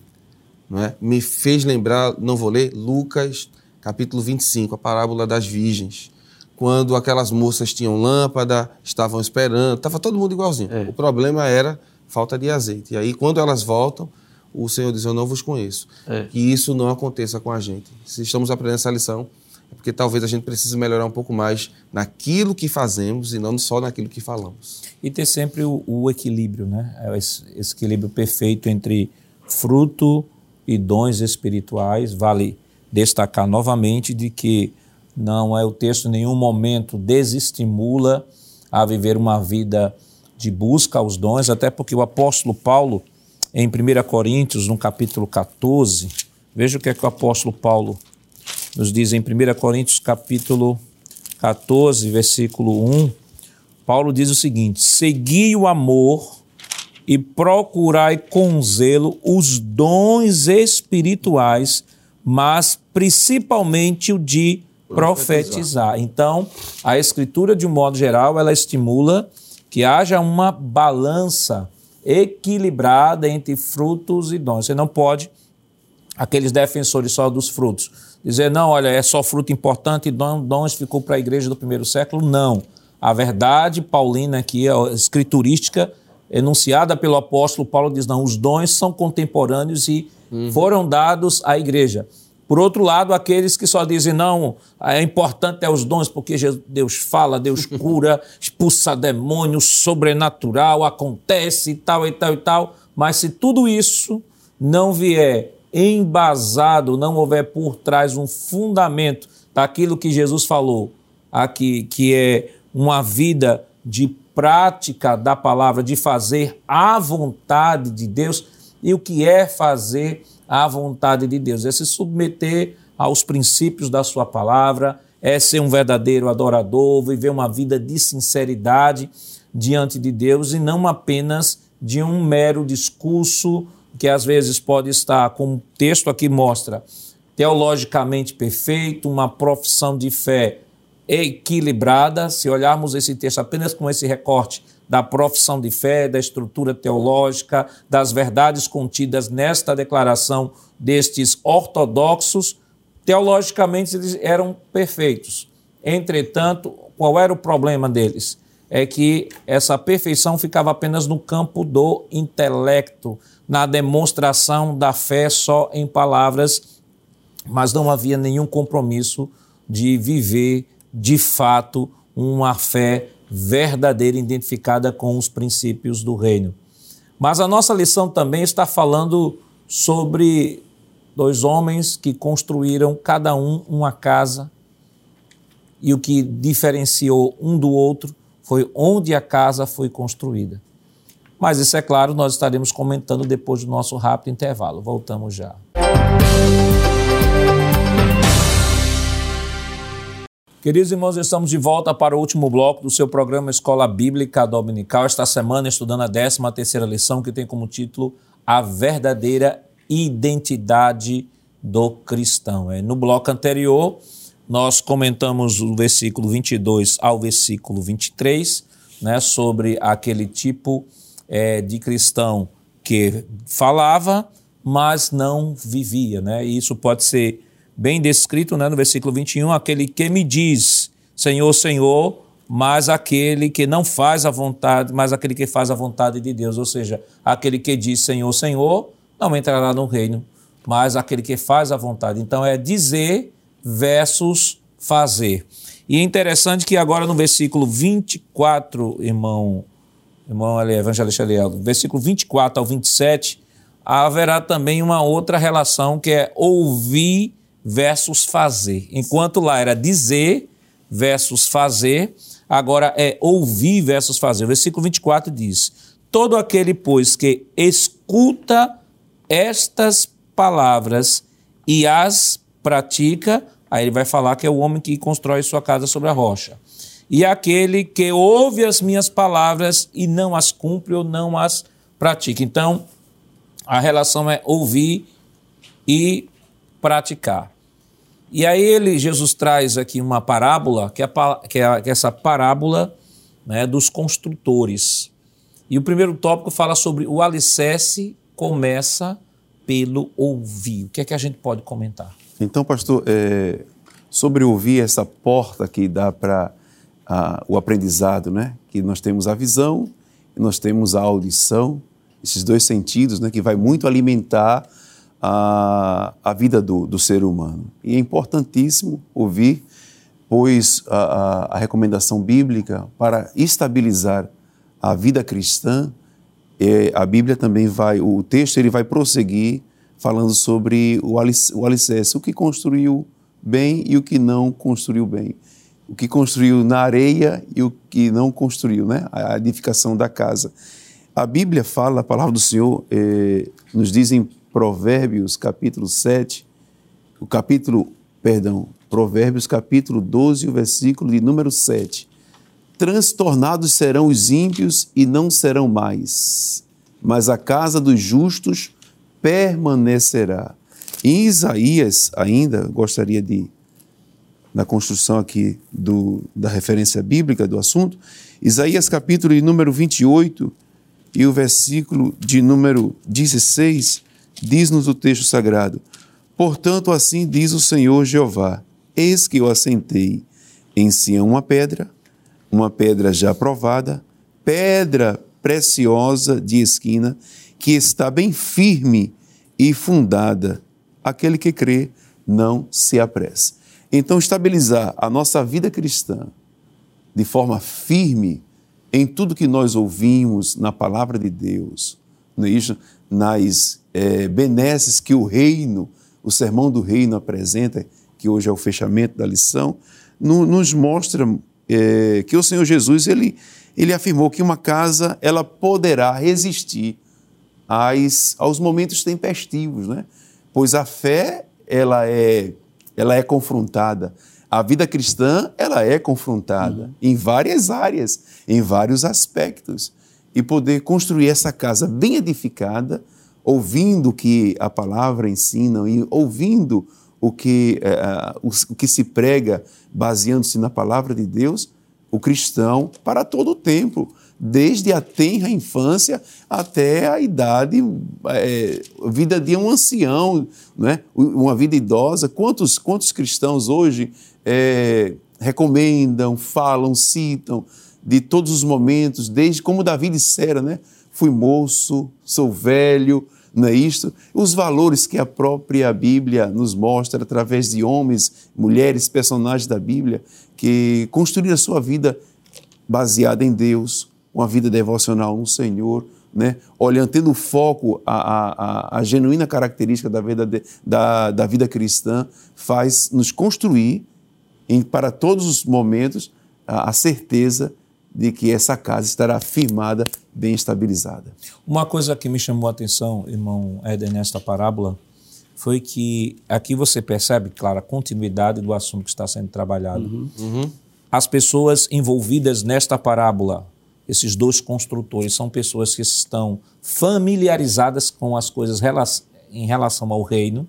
Não é? Me fez lembrar, não vou ler, Lucas, capítulo 25, a parábola das virgens. Quando aquelas moças tinham lâmpada, estavam esperando, estava todo mundo igualzinho. É. O problema era falta de azeite. E aí, quando elas voltam, o Senhor diz: Eu não vos conheço. É. Que isso não aconteça com a gente. Se estamos aprendendo essa lição, é porque talvez a gente precise melhorar um pouco mais naquilo que fazemos e não só naquilo que falamos. E ter sempre o, o equilíbrio, né? É Esse, esse equilíbrio perfeito entre fruto e dons espirituais. Vale destacar novamente de que não é o texto em nenhum momento desestimula a viver uma vida de busca aos dons, até porque o apóstolo Paulo, em 1 Coríntios, no capítulo 14, veja o que é que o apóstolo Paulo nos diz em 1 Coríntios, capítulo 14, versículo 1. Paulo diz o seguinte: Segui o amor e procurai com zelo os dons espirituais, mas principalmente o de profetizar. Então, a escritura de um modo geral, ela estimula que haja uma balança equilibrada entre frutos e dons. Você não pode aqueles defensores só dos frutos. Dizer, não, olha, é só fruto importante e dons ficou para a igreja do primeiro século. Não. A verdade paulina aqui, a escriturística, enunciada pelo apóstolo Paulo, diz, não, os dons são contemporâneos e foram dados à igreja. Por outro lado, aqueles que só dizem, não, é importante é os dons, porque Deus fala, Deus cura, expulsa demônios, sobrenatural, acontece e tal e tal e tal. Mas se tudo isso não vier embasado, não houver por trás um fundamento daquilo que Jesus falou aqui, que é uma vida de prática da palavra, de fazer a vontade de Deus. E o que é fazer a vontade de Deus? É se submeter aos princípios da sua palavra, é ser um verdadeiro adorador, viver uma vida de sinceridade diante de Deus e não apenas de um mero discurso que às vezes pode estar, como o texto aqui mostra, teologicamente perfeito, uma profissão de fé equilibrada. Se olharmos esse texto apenas com esse recorte da profissão de fé, da estrutura teológica, das verdades contidas nesta declaração destes ortodoxos, teologicamente eles eram perfeitos. Entretanto, qual era o problema deles? É que essa perfeição ficava apenas no campo do intelecto, na demonstração da fé só em palavras, mas não havia nenhum compromisso de viver de fato uma fé verdadeira identificada com os princípios do reino. Mas a nossa lição também está falando sobre dois homens que construíram cada um uma casa e o que diferenciou um do outro foi onde a casa foi construída. Mas isso é claro, nós estaremos comentando depois do nosso rápido intervalo. Voltamos já. Queridos irmãos, estamos de volta para o último bloco do seu programa Escola Bíblica Dominical. Esta semana estudando a 13 terceira lição que tem como título A Verdadeira identidade do cristão. É, no bloco anterior, nós comentamos o versículo 22 ao versículo 23, né, sobre aquele tipo é, de cristão que falava, mas não vivia. Né? E isso pode ser bem descrito né, no versículo 21, aquele que me diz, Senhor, Senhor, mas aquele que não faz a vontade, mas aquele que faz a vontade de Deus, ou seja, aquele que diz Senhor, Senhor, não entrará no reino, mas aquele que faz a vontade. Então é dizer versus fazer. E é interessante que agora no versículo 24, irmão, irmão evangelista Eliel, versículo 24 ao 27, haverá também uma outra relação que é ouvir versus fazer. Enquanto lá era dizer versus fazer, agora é ouvir versus fazer. O versículo 24 diz: Todo aquele, pois, que escuta estas palavras e as pratica, aí ele vai falar que é o homem que constrói sua casa sobre a rocha. E aquele que ouve as minhas palavras e não as cumpre ou não as pratica. Então, a relação é ouvir e praticar. E aí ele, Jesus traz aqui uma parábola, que é, que é, que é essa parábola né, dos construtores. E o primeiro tópico fala sobre o alicerce começa pelo ouvir. O que é que a gente pode comentar? Então, pastor, é, sobre ouvir essa porta que dá para o aprendizado, né? Que nós temos a visão e nós temos a audição, esses dois sentidos, né? Que vai muito alimentar a, a vida do, do ser humano. E é importantíssimo ouvir, pois a, a, a recomendação bíblica para estabilizar a vida cristã, é, a Bíblia também vai, o texto ele vai prosseguir falando sobre o, o alicerce, o que construiu bem e o que não construiu bem. O que construiu na areia e o que não construiu, né? A edificação da casa. A Bíblia fala, a palavra do Senhor eh, nos diz em Provérbios capítulo 7, o capítulo, perdão, Provérbios capítulo 12, o versículo de número 7. Transtornados serão os ímpios e não serão mais, mas a casa dos justos permanecerá. Em Isaías, ainda, gostaria de, na construção aqui do, da referência bíblica do assunto, Isaías capítulo de número 28 e o versículo de número 16, Diz-nos o texto sagrado: Portanto, assim diz o Senhor Jeová: Eis que eu assentei em Sião uma pedra, uma pedra já provada, pedra preciosa de esquina, que está bem firme e fundada. Aquele que crê não se apresse. Então, estabilizar a nossa vida cristã de forma firme em tudo que nós ouvimos na palavra de Deus, não é isso? nas é, benesses que o reino, o sermão do reino apresenta, que hoje é o fechamento da lição, no, nos mostra é, que o Senhor Jesus ele, ele afirmou que uma casa ela poderá resistir às, aos momentos tempestivos, né? pois a fé ela é, ela é confrontada. A vida cristã ela é confrontada uhum. em várias áreas, em vários aspectos e poder construir essa casa bem edificada, ouvindo o que a palavra ensina e ouvindo o que, uh, o, que se prega, baseando-se na palavra de Deus, o cristão, para todo o tempo, desde a tenra infância até a idade, é, vida de um ancião, né? uma vida idosa. Quantos, quantos cristãos hoje é, recomendam, falam, citam de todos os momentos, desde como Davi dissera, né? Fui moço, sou velho, não é isto? Os valores que a própria Bíblia nos mostra através de homens, mulheres, personagens da Bíblia que construíram a sua vida baseada em Deus, uma vida devocional no Senhor, né? olhando, tendo foco a, a, a genuína característica da vida, de, da, da vida cristã, faz nos construir em, para todos os momentos a, a certeza de que essa casa estará firmada, bem estabilizada. Uma coisa que me chamou a atenção, irmão Éder, nesta parábola, foi que aqui você percebe, claro, a continuidade do assunto que está sendo trabalhado. Uhum, uhum. As pessoas envolvidas nesta parábola, esses dois construtores, são pessoas que estão familiarizadas com as coisas em relação ao reino.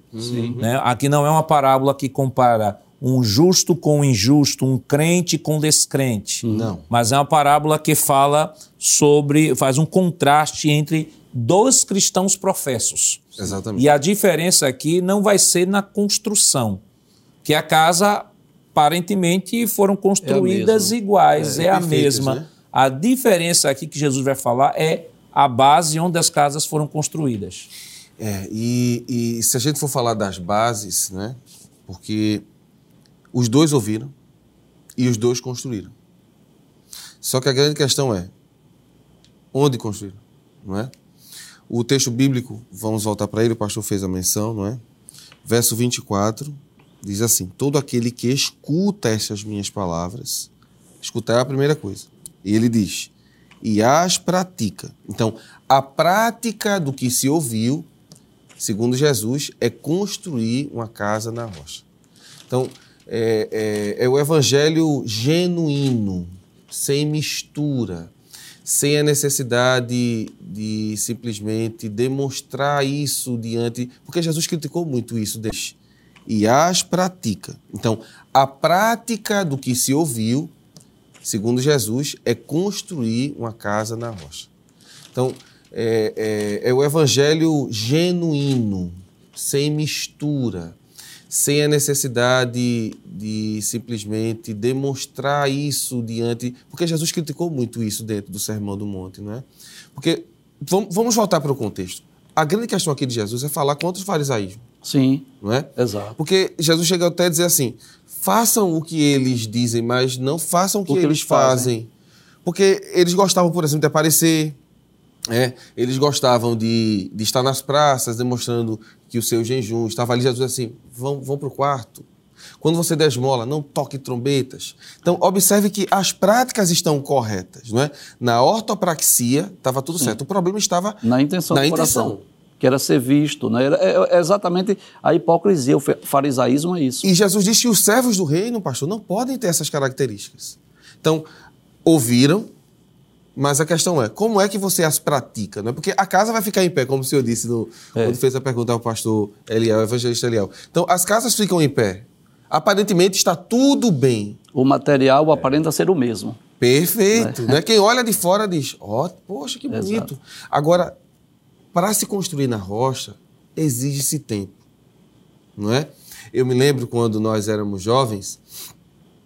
Né? Aqui não é uma parábola que compara um justo com um injusto, um crente com descrente. Não. Mas é uma parábola que fala sobre, faz um contraste entre dois cristãos professos. Exatamente. E a diferença aqui não vai ser na construção, que a casa aparentemente foram construídas mesma. iguais, é, a perfeitas, mesma. né? A diferença aqui que Jesus vai falar é a base onde as casas foram construídas. É, e, e se a gente for falar das bases, né? Porque os dois ouviram e os dois construíram. Só que a grande questão é onde construíram, não é? O texto bíblico, vamos voltar para ele, o pastor fez a menção, não é? Verso 24 diz assim: Todo aquele que escuta estas minhas palavras, escutar é a primeira coisa. E ele diz: e as pratica. Então, a prática do que se ouviu, segundo Jesus, é construir uma casa na rocha. Então, é, é- é o evangelho genuíno, sem mistura, sem a necessidade de simplesmente demonstrar isso diante. Porque Jesus criticou muito isso deles. E as pratica. Então, a prática do que se ouviu, segundo Jesus, é construir uma casa na rocha. Então, é, é- é o evangelho genuíno, sem mistura, sem a necessidade de simplesmente demonstrar isso diante. Porque Jesus criticou muito isso dentro do Sermão do Monte, não é? Porque, vamos, voltar para o contexto. A grande questão aqui de Jesus é falar contra o farisaísmo, Sim, não é? exato. Porque Jesus chega até a dizer assim: façam o que eles dizem, mas não façam o que, que eles eles fazem. fazem. Porque eles gostavam, por exemplo, de aparecer, é, eles gostavam de, de estar nas praças demonstrando que o seu jejum estava ali. Jesus assim: vão, vão para o quarto. Quando você der esmola, não toque trombetas. Então, observe que as práticas estão corretas, não é? Na ortopraxia, estava tudo certo. O problema estava Na intenção na do intenção. coração. Que era ser visto. Né? Era- É, é exatamente a hipocrisia, o farisaísmo é isso. E Jesus disse que os servos do reino, pastor, não podem ter essas características. Então, ouviram, mas a questão é, como é que você as pratica? Não é? Porque a casa vai ficar em pé, como o senhor disse no, É. quando fez a pergunta ao pastor Eliel, o evangelista Eliel. Então, as casas ficam em pé. Aparentemente está tudo bem. O material aparenta ser o mesmo. Perfeito. Né? Quem olha de fora diz, ó, poxa, que bonito. Exato. Agora, para se construir na rocha, exige-se tempo. Não é? Eu me lembro quando nós éramos jovens,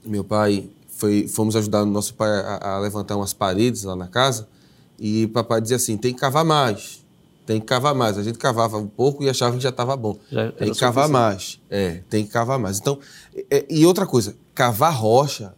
meu pai foi, fomos ajudar o nosso pai a, a levantar umas paredes lá na casa, e papai dizia assim: tem que cavar mais. Tem que cavar mais. A gente cavava um pouco e achava que já estava bom. Já tem que cavar mais. É, tem que cavar mais. Então, é- e outra coisa, cavar rocha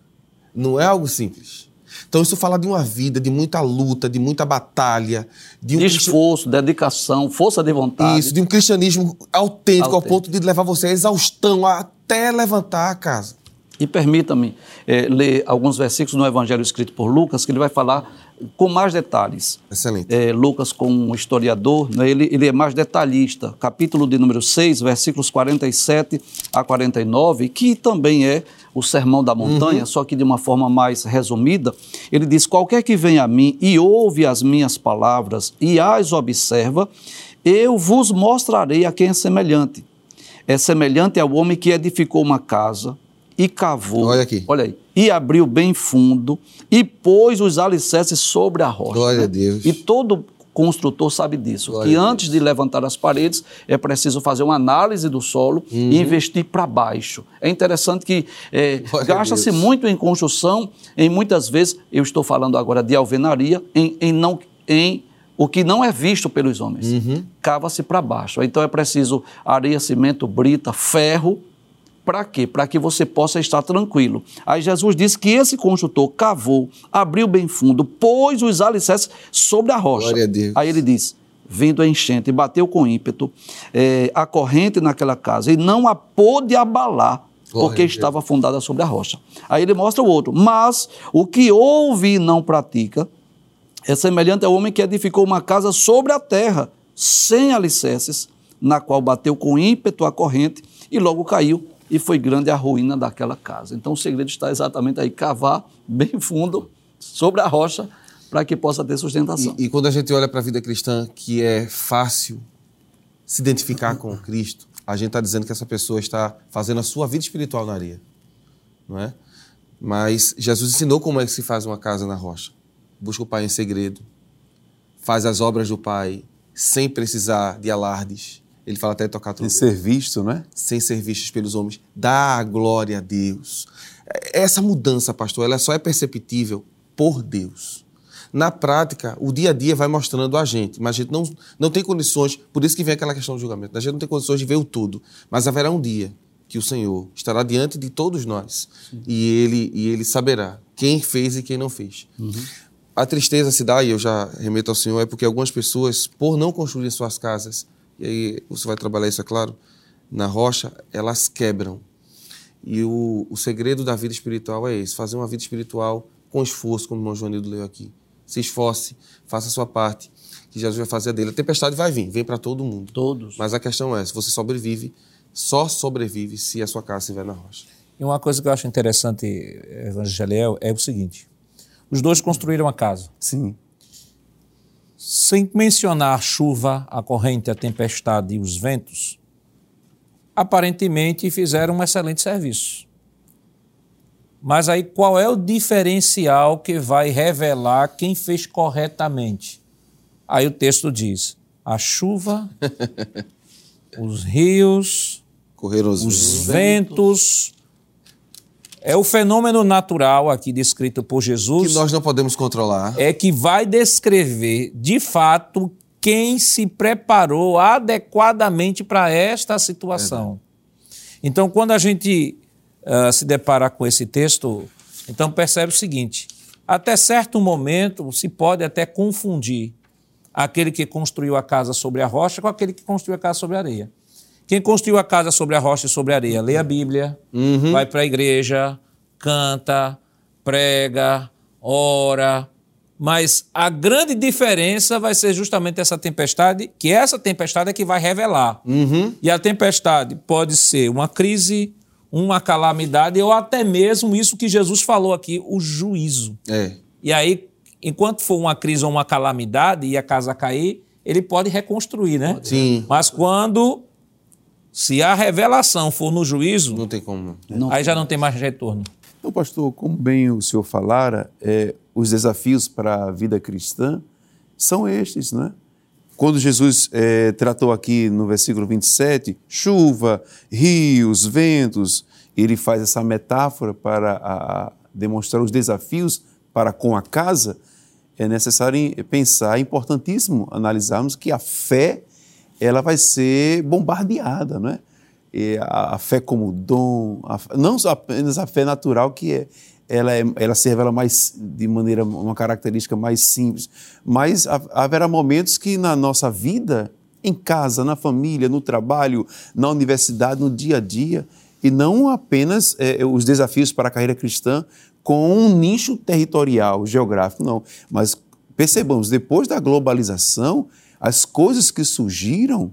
não é algo simples. Então, isso fala de uma vida, de muita luta, de muita batalha, de um De esforço, dedicação, força de vontade. isso, de um cristianismo autêntico, ao Autêntico. ponto de levar você à exaustão até levantar a casa. E permita-me eh, ler alguns versículos no Evangelho escrito por Lucas, que ele vai falar com mais detalhes. Excelente. É, Lucas, como um historiador, né, ele, ele é mais detalhista. Capítulo de número 6, versículos 47 a 49, que também é o Sermão da Montanha, só que de uma forma mais resumida. Ele diz: Qualquer que vem a mim e ouve as minhas palavras e as observa, eu vos mostrarei a quem é semelhante. É semelhante ao homem que edificou uma casa e cavou. Olha aqui. Olha aí. E abriu bem fundo e pôs os alicerces sobre a rocha. Glória né? a Deus. E todo construtor sabe disso, Glória que antes de levantar as paredes é preciso fazer uma análise do solo e investir para baixo. É interessante que é, Uhum. Gasta-se muito em construção, em muitas vezes, eu estou falando agora de alvenaria, em, em não, em o que não é visto pelos homens. Uhum. Cava-se para baixo. Então é preciso areia, cimento, brita, ferro, para quê? Para que você possa estar tranquilo. Aí Jesus disse que esse construtor cavou, abriu bem fundo, pôs os alicerces sobre a rocha. Glória a Deus. Aí ele diz: vindo a enchente, bateu com ímpeto eh, a corrente naquela casa e não a pôde abalar. Glória Porque estava fundada sobre a rocha. Aí ele mostra o outro. Mas o que ouve e não pratica é semelhante ao homem que edificou uma casa sobre a terra, sem alicerces, na qual bateu com ímpeto a corrente e logo caiu, e foi grande a ruína daquela casa. Então o segredo está exatamente aí: cavar bem fundo sobre a rocha para que possa ter sustentação. E, e quando a gente olha para a vida cristã, que é fácil, se identificar com Cristo, a gente está dizendo que essa pessoa está fazendo a sua vida espiritual na areia, não é? Mas Jesus ensinou como é que se faz uma casa na rocha. Busca o Pai em segredo, faz as obras do Pai sem precisar de alardes. Ele fala até tocar Sem ser visto, né? Sem ser vistos pelos homens. Dá a glória a Deus. Essa mudança, pastor, ela só é perceptível por Deus. Na prática, o dia a dia vai mostrando a gente, mas a gente não, não tem condições, por isso que vem aquela questão do julgamento, a gente não tem condições de ver o tudo, mas haverá um dia que o Senhor estará diante de todos nós e ele, e ele saberá quem fez e quem não fez. Uhum. A tristeza se dá, e eu já remeto ao Senhor, é porque algumas pessoas, por não construírem suas casas, e aí você vai trabalhar isso, é claro, na rocha, elas quebram. E o, o segredo da vida espiritual é esse: fazer uma vida espiritual com esforço, como o irmão Joanildo leu aqui se esforce, faça a sua parte, que Jesus vai fazer a dele. A tempestade vai vir, vem para todo mundo. Todos. Mas a questão é, se você sobrevive, só sobrevive se a sua casa estiver na rocha. E uma coisa que eu acho interessante, Evangeliel, é o seguinte: os dois construíram a casa. Sim. Sem mencionar a chuva, a corrente, a tempestade e os ventos, aparentemente fizeram um excelente serviço. Mas aí qual é o diferencial que vai revelar quem fez corretamente? Aí o texto diz: a chuva, os rios, Correram os, os ventos. É o fenômeno natural aqui descrito por Jesus. Que nós não podemos controlar. É que vai descrever, de fato, quem se preparou adequadamente para esta situação. É então, quando a gente uh, se deparar com esse texto, então percebe o seguinte: até certo momento se pode até confundir aquele que construiu a casa sobre a rocha com aquele que construiu a casa sobre a areia. Quem construiu a casa sobre a rocha e sobre a areia lê a Bíblia, uhum. vai para a igreja, canta, prega, ora. Mas a grande diferença vai ser justamente essa tempestade, que essa tempestade é que vai revelar. Uhum. E a tempestade pode ser uma crise, uma calamidade ou até mesmo isso que Jesus falou aqui, o juízo. É. E aí, enquanto for uma crise ou uma calamidade e a casa cair, ele pode reconstruir, né? Sim. Mas quando se a revelação for no juízo, não tem como. Não aí já não tem mais retorno. Então, pastor, como bem o senhor falara, é, os desafios para a vida cristã são estes, né? Quando Jesus é, tratou aqui no versículo 27, chuva, rios, ventos, ele faz essa metáfora para a, a demonstrar os desafios para com a casa, é necessário pensar, é importantíssimo analisarmos que a fé ela vai ser bombardeada, não é? E a, a fé como dom, a, não apenas a fé natural que é, ela, é, ela se revela mais de maneira, uma característica mais simples. Mas haverá momentos que na nossa vida, em casa, na família, no trabalho, na universidade, no dia a dia, e não apenas é, os desafios para a carreira cristã com um nicho territorial, geográfico, não. Mas percebamos, depois da globalização, as coisas que surgiram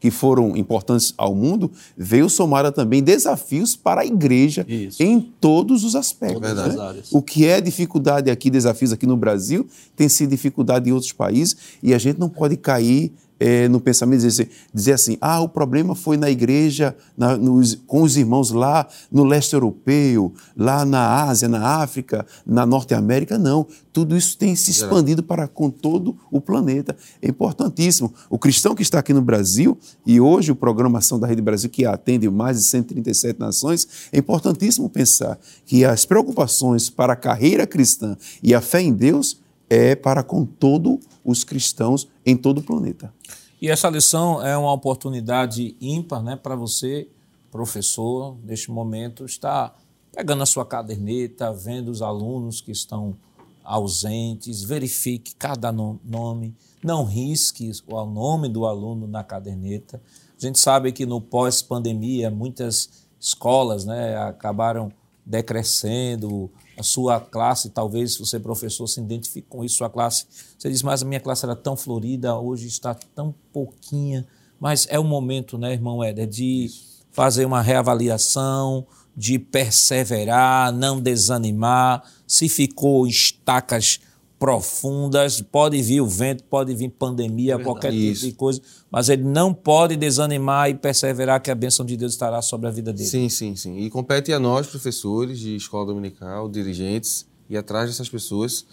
que foram importantes ao mundo, veio somada também desafios para a igreja Isso. em todos os aspectos. Né? O que é dificuldade aqui, desafios aqui no Brasil, tem sido dificuldade em outros países e a gente não pode cair é, no pensamento dizer, dizer assim, ah, o problema foi na igreja, na, nos, com os irmãos lá no leste europeu, lá na Ásia, na África, na Norte América. Não, tudo isso tem se expandido para com todo o planeta. É importantíssimo. O cristão que está aqui no Brasil, e hoje o Programação da Rede Brasil, que atende mais de 137 nações, é importantíssimo pensar que as preocupações para a carreira cristã e a fé em Deus é para com todos os cristãos em todo o planeta. E essa lição é uma oportunidade ímpar né, para você, professor, neste momento, estar pegando a sua caderneta, vendo os alunos que estão ausentes, verifique cada nome, não risque o nome do aluno na caderneta. A gente sabe que no pós-pandemia muitas escolas né, acabaram decrescendo, a sua classe, talvez se você professor se identifique com isso, sua classe, você diz, mas a minha classe era tão florida, hoje está tão pouquinha, mas é o momento, né, irmão Éder, de fazer uma reavaliação, de perseverar, não desanimar, se ficou estacas profundas, pode vir o vento, pode vir pandemia, É qualquer tipo Isso. de coisa, mas ele não pode desanimar e perseverar que a bênção de Deus estará sobre a vida dele. Sim, sim, sim. E compete a nós, professores de escola dominical, dirigentes, ir atrás dessas pessoas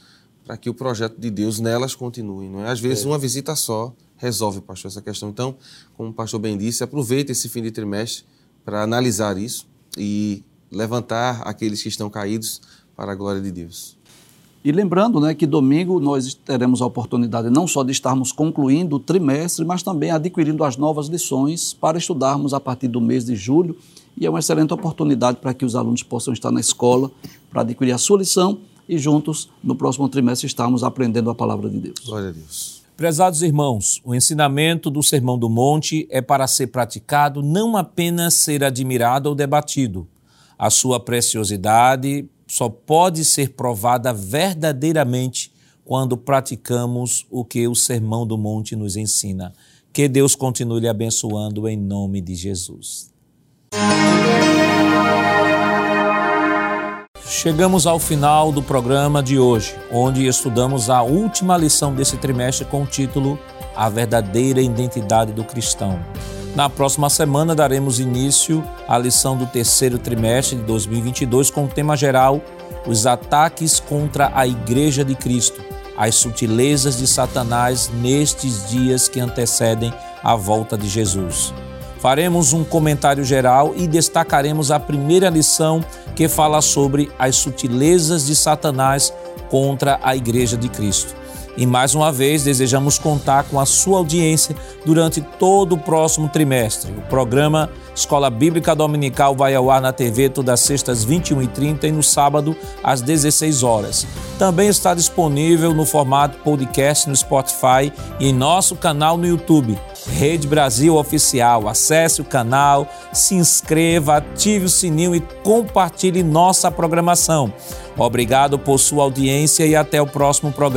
para que o projeto de Deus nelas continue. Não é? Às vezes, uma visita só resolve, pastor, essa questão. Então, como o pastor bem disse, aproveite esse fim de trimestre para analisar isso e levantar aqueles que estão caídos para a glória de Deus. E lembrando né, que domingo nós teremos a oportunidade não só de estarmos concluindo o trimestre, mas também adquirindo as novas lições para estudarmos a partir do mês de julho. E é uma excelente oportunidade para que os alunos possam estar na escola para adquirir a sua lição e juntos, no próximo trimestre, estarmos aprendendo a palavra de Deus. Glória a Deus. Prezados irmãos, o ensinamento do Sermão do Monte é para ser praticado, não apenas ser admirado ou debatido. A sua preciosidade só pode ser provada verdadeiramente quando praticamos o que o Sermão do Monte nos ensina. Que Deus continue lhe abençoando em nome de Jesus. Chegamos ao final do programa de hoje, onde estudamos a última lição desse trimestre com o título A Verdadeira Identidade do Cristão. Na próxima semana daremos início à lição do terceiro trimestre de 2022 com o tema geral Os ataques contra a Igreja de Cristo, as sutilezas de Satanás nestes dias que antecedem a volta de Jesus. Faremos um comentário geral e destacaremos a primeira lição que fala sobre as sutilezas de Satanás contra a Igreja de Cristo. E mais uma vez desejamos contar com a sua audiência durante todo o próximo trimestre. O programa Escola Bíblica Dominical vai ao ar na TV todas as sextas 21h30 e no sábado às 16 horas. Também está disponível no formato podcast no Spotify e em nosso canal no YouTube. Rede Brasil Oficial. Acesse o canal, se inscreva, ative o sininho e compartilhe nossa programação. Obrigado por sua audiência e até o próximo programa.